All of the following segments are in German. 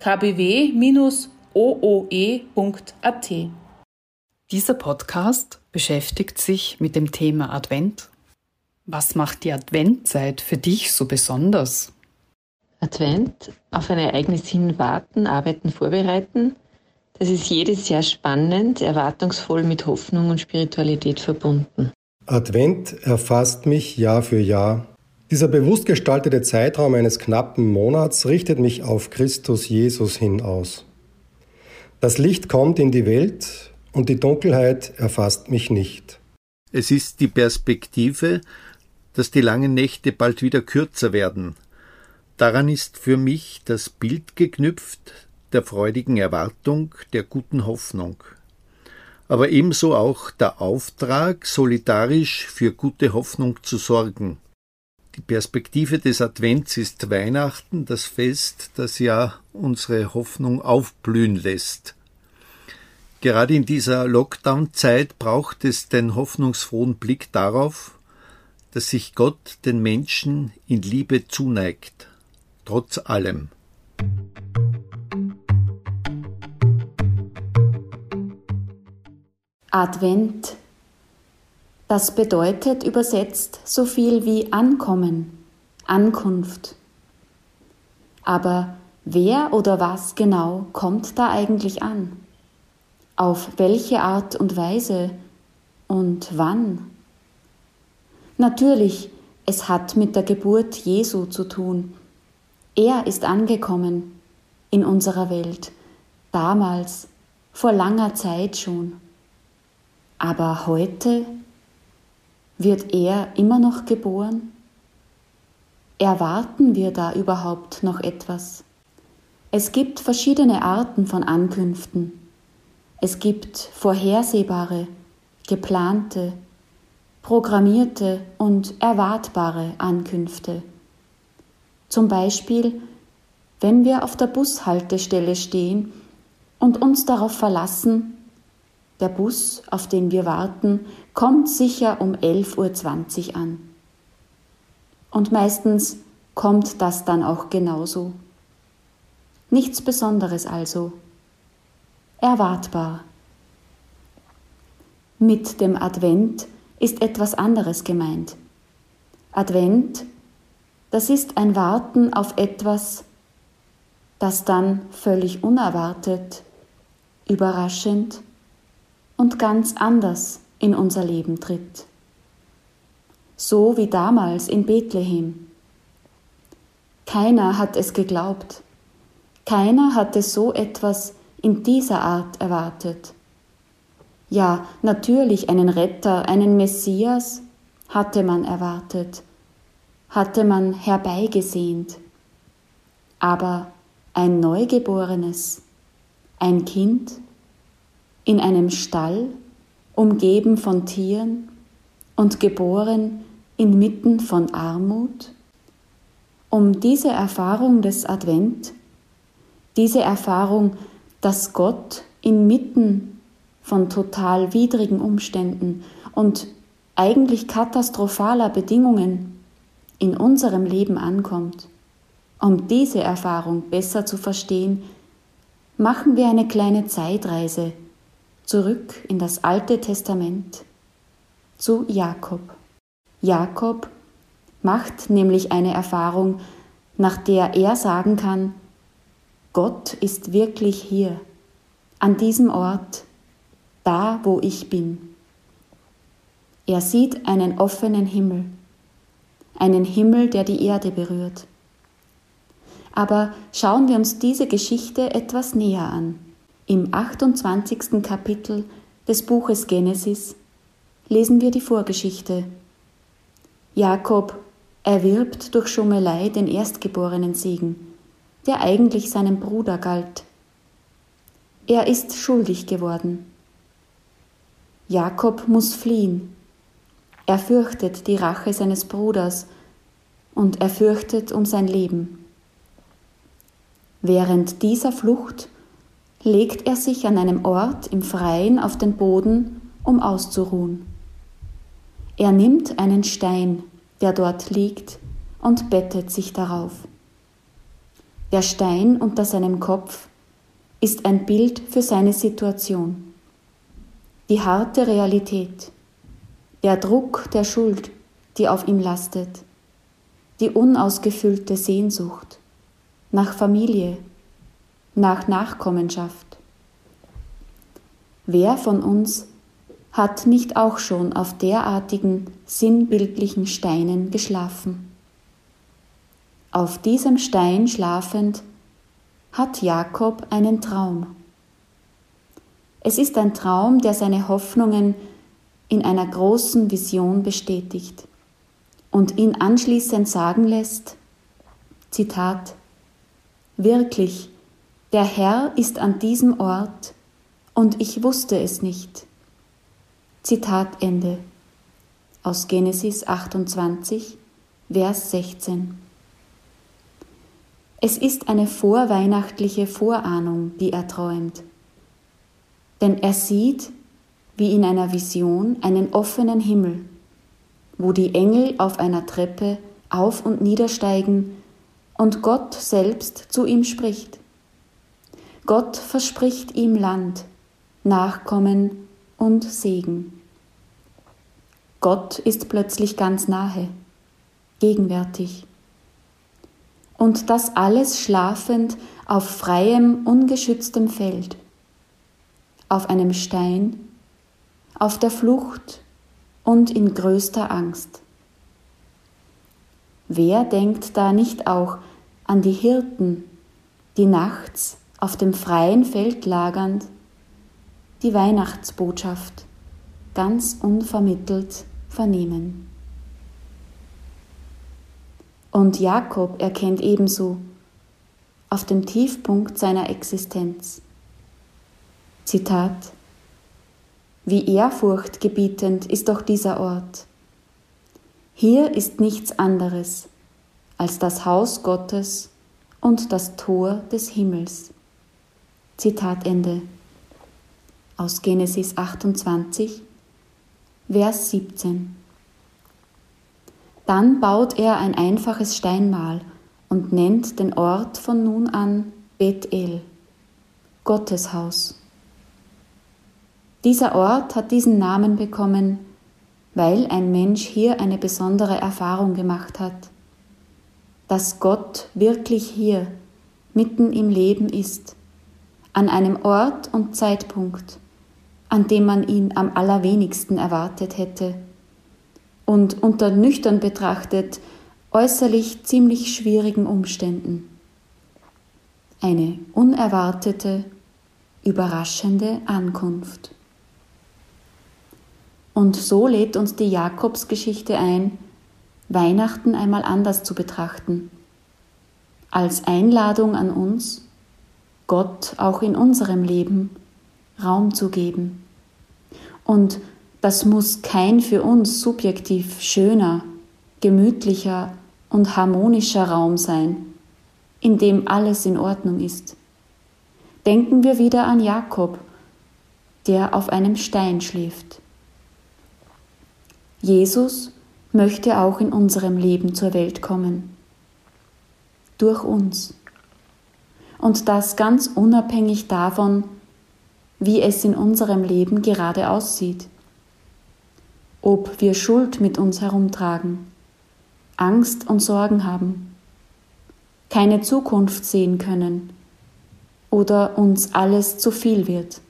kbw-ooe.at. Dieser Podcast beschäftigt sich mit dem Thema Advent. Was macht die Adventzeit für dich so besonders? Advent, auf ein Ereignis hin warten, arbeiten, vorbereiten. Das ist jedes Jahr spannend, erwartungsvoll mit Hoffnung und Spiritualität verbunden. Advent erfasst mich Jahr für Jahr dieser bewusst gestaltete Zeitraum eines knappen Monats richtet mich auf Christus Jesus hin aus. Das Licht kommt in die Welt und die Dunkelheit erfasst mich nicht. Es ist die Perspektive, dass die langen Nächte bald wieder kürzer werden. Daran ist für mich das Bild geknüpft der freudigen Erwartung, der guten Hoffnung. Aber ebenso auch der Auftrag, solidarisch für gute Hoffnung zu sorgen. Die Perspektive des Advents ist Weihnachten, das Fest, das ja unsere Hoffnung aufblühen lässt. Gerade in dieser Lockdown-Zeit braucht es den hoffnungsfrohen Blick darauf, dass sich Gott den Menschen in Liebe zuneigt, trotz allem. Advent das bedeutet übersetzt so viel wie Ankommen, Ankunft. Aber wer oder was genau kommt da eigentlich an? Auf welche Art und Weise und wann? Natürlich, es hat mit der Geburt Jesu zu tun. Er ist angekommen in unserer Welt, damals, vor langer Zeit schon. Aber heute wird er immer noch geboren? Erwarten wir da überhaupt noch etwas? Es gibt verschiedene Arten von Ankünften. Es gibt vorhersehbare, geplante, programmierte und erwartbare Ankünfte. Zum Beispiel, wenn wir auf der Bushaltestelle stehen und uns darauf verlassen, der Bus, auf den wir warten, kommt sicher um 11.20 Uhr an. Und meistens kommt das dann auch genauso. Nichts Besonderes also. Erwartbar. Mit dem Advent ist etwas anderes gemeint. Advent, das ist ein Warten auf etwas, das dann völlig unerwartet, überraschend und ganz anders in unser Leben tritt. So wie damals in Bethlehem. Keiner hat es geglaubt. Keiner hatte so etwas in dieser Art erwartet. Ja, natürlich einen Retter, einen Messias hatte man erwartet, hatte man herbeigesehnt. Aber ein Neugeborenes, ein Kind, in einem Stall, umgeben von Tieren und geboren inmitten von Armut? Um diese Erfahrung des Advent, diese Erfahrung, dass Gott inmitten von total widrigen Umständen und eigentlich katastrophaler Bedingungen in unserem Leben ankommt. Um diese Erfahrung besser zu verstehen, machen wir eine kleine Zeitreise zurück in das Alte Testament zu Jakob. Jakob macht nämlich eine Erfahrung, nach der er sagen kann, Gott ist wirklich hier, an diesem Ort, da wo ich bin. Er sieht einen offenen Himmel, einen Himmel, der die Erde berührt. Aber schauen wir uns diese Geschichte etwas näher an. Im 28. Kapitel des Buches Genesis lesen wir die Vorgeschichte. Jakob erwirbt durch Schummelei den erstgeborenen Segen, der eigentlich seinem Bruder galt. Er ist schuldig geworden. Jakob muss fliehen. Er fürchtet die Rache seines Bruders und er fürchtet um sein Leben. Während dieser Flucht legt er sich an einem Ort im Freien auf den Boden, um auszuruhen. Er nimmt einen Stein, der dort liegt, und bettet sich darauf. Der Stein unter seinem Kopf ist ein Bild für seine Situation. Die harte Realität, der Druck der Schuld, die auf ihm lastet, die unausgefüllte Sehnsucht nach Familie, nach Nachkommenschaft. Wer von uns hat nicht auch schon auf derartigen sinnbildlichen Steinen geschlafen? Auf diesem Stein schlafend hat Jakob einen Traum. Es ist ein Traum, der seine Hoffnungen in einer großen Vision bestätigt und ihn anschließend sagen lässt, Zitat, Wirklich, der Herr ist an diesem Ort und ich wusste es nicht. Zitat Ende aus Genesis 28, Vers 16. Es ist eine vorweihnachtliche Vorahnung, die er träumt. Denn er sieht, wie in einer Vision, einen offenen Himmel, wo die Engel auf einer Treppe auf und niedersteigen und Gott selbst zu ihm spricht. Gott verspricht ihm Land, Nachkommen und Segen. Gott ist plötzlich ganz nahe, gegenwärtig und das alles schlafend auf freiem, ungeschütztem Feld, auf einem Stein, auf der Flucht und in größter Angst. Wer denkt da nicht auch an die Hirten, die nachts auf dem freien Feld lagernd die Weihnachtsbotschaft ganz unvermittelt vernehmen? Und Jakob erkennt ebenso auf dem Tiefpunkt seiner Existenz. Zitat Wie ehrfurchtgebietend ist doch dieser Ort. Hier ist nichts anderes als das Haus Gottes und das Tor des Himmels. Zitat Ende. Aus Genesis 28, Vers 17. Dann baut er ein einfaches Steinmal und nennt den Ort von nun an Bethel, Gottes Haus. Dieser Ort hat diesen Namen bekommen, weil ein Mensch hier eine besondere Erfahrung gemacht hat, dass Gott wirklich hier mitten im Leben ist, an einem Ort und Zeitpunkt, an dem man ihn am allerwenigsten erwartet hätte und unter nüchtern betrachtet äußerlich ziemlich schwierigen Umständen. Eine unerwartete, überraschende Ankunft. Und so lädt uns die Jakobsgeschichte ein, Weihnachten einmal anders zu betrachten, als Einladung an uns, Gott auch in unserem Leben Raum zu geben und das muss kein für uns subjektiv schöner, gemütlicher und harmonischer Raum sein, in dem alles in Ordnung ist. Denken wir wieder an Jakob, der auf einem Stein schläft. Jesus möchte auch in unserem Leben zur Welt kommen. Durch uns. Und das ganz unabhängig davon, wie es in unserem Leben gerade aussieht ob wir Schuld mit uns herumtragen, Angst und Sorgen haben, keine Zukunft sehen können oder uns alles zu viel wird.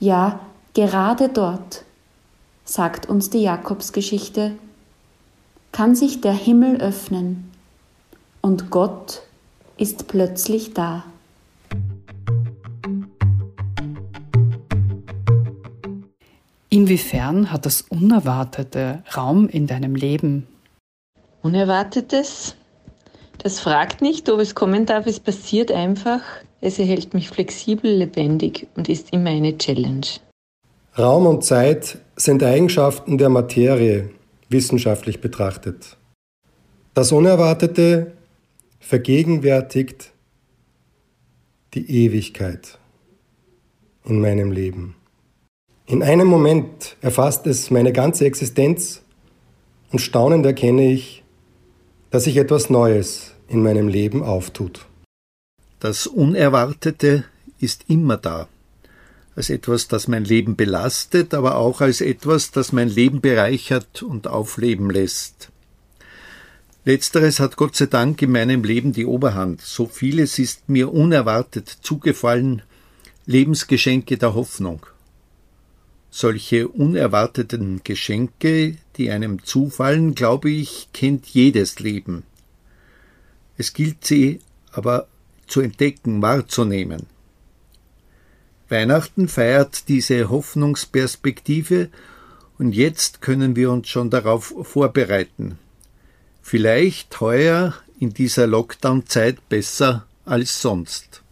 Ja, gerade dort, sagt uns die Jakobsgeschichte, kann sich der Himmel öffnen und Gott ist plötzlich da. Inwiefern hat das Unerwartete Raum in deinem Leben? Unerwartetes? Das fragt nicht, ob es kommen darf, es passiert einfach. Es erhält mich flexibel, lebendig und ist immer eine Challenge. Raum und Zeit sind Eigenschaften der Materie, wissenschaftlich betrachtet. Das Unerwartete vergegenwärtigt die Ewigkeit in meinem Leben. In einem Moment erfasst es meine ganze Existenz und staunend erkenne ich, dass sich etwas Neues in meinem Leben auftut. Das Unerwartete ist immer da, als etwas, das mein Leben belastet, aber auch als etwas, das mein Leben bereichert und aufleben lässt. Letzteres hat Gott sei Dank in meinem Leben die Oberhand. So vieles ist mir unerwartet zugefallen, Lebensgeschenke der Hoffnung. Solche unerwarteten Geschenke, die einem zufallen, glaube ich, kennt jedes Leben. Es gilt sie aber zu entdecken, wahrzunehmen. Weihnachten feiert diese Hoffnungsperspektive und jetzt können wir uns schon darauf vorbereiten. Vielleicht heuer in dieser Lockdown-Zeit besser als sonst.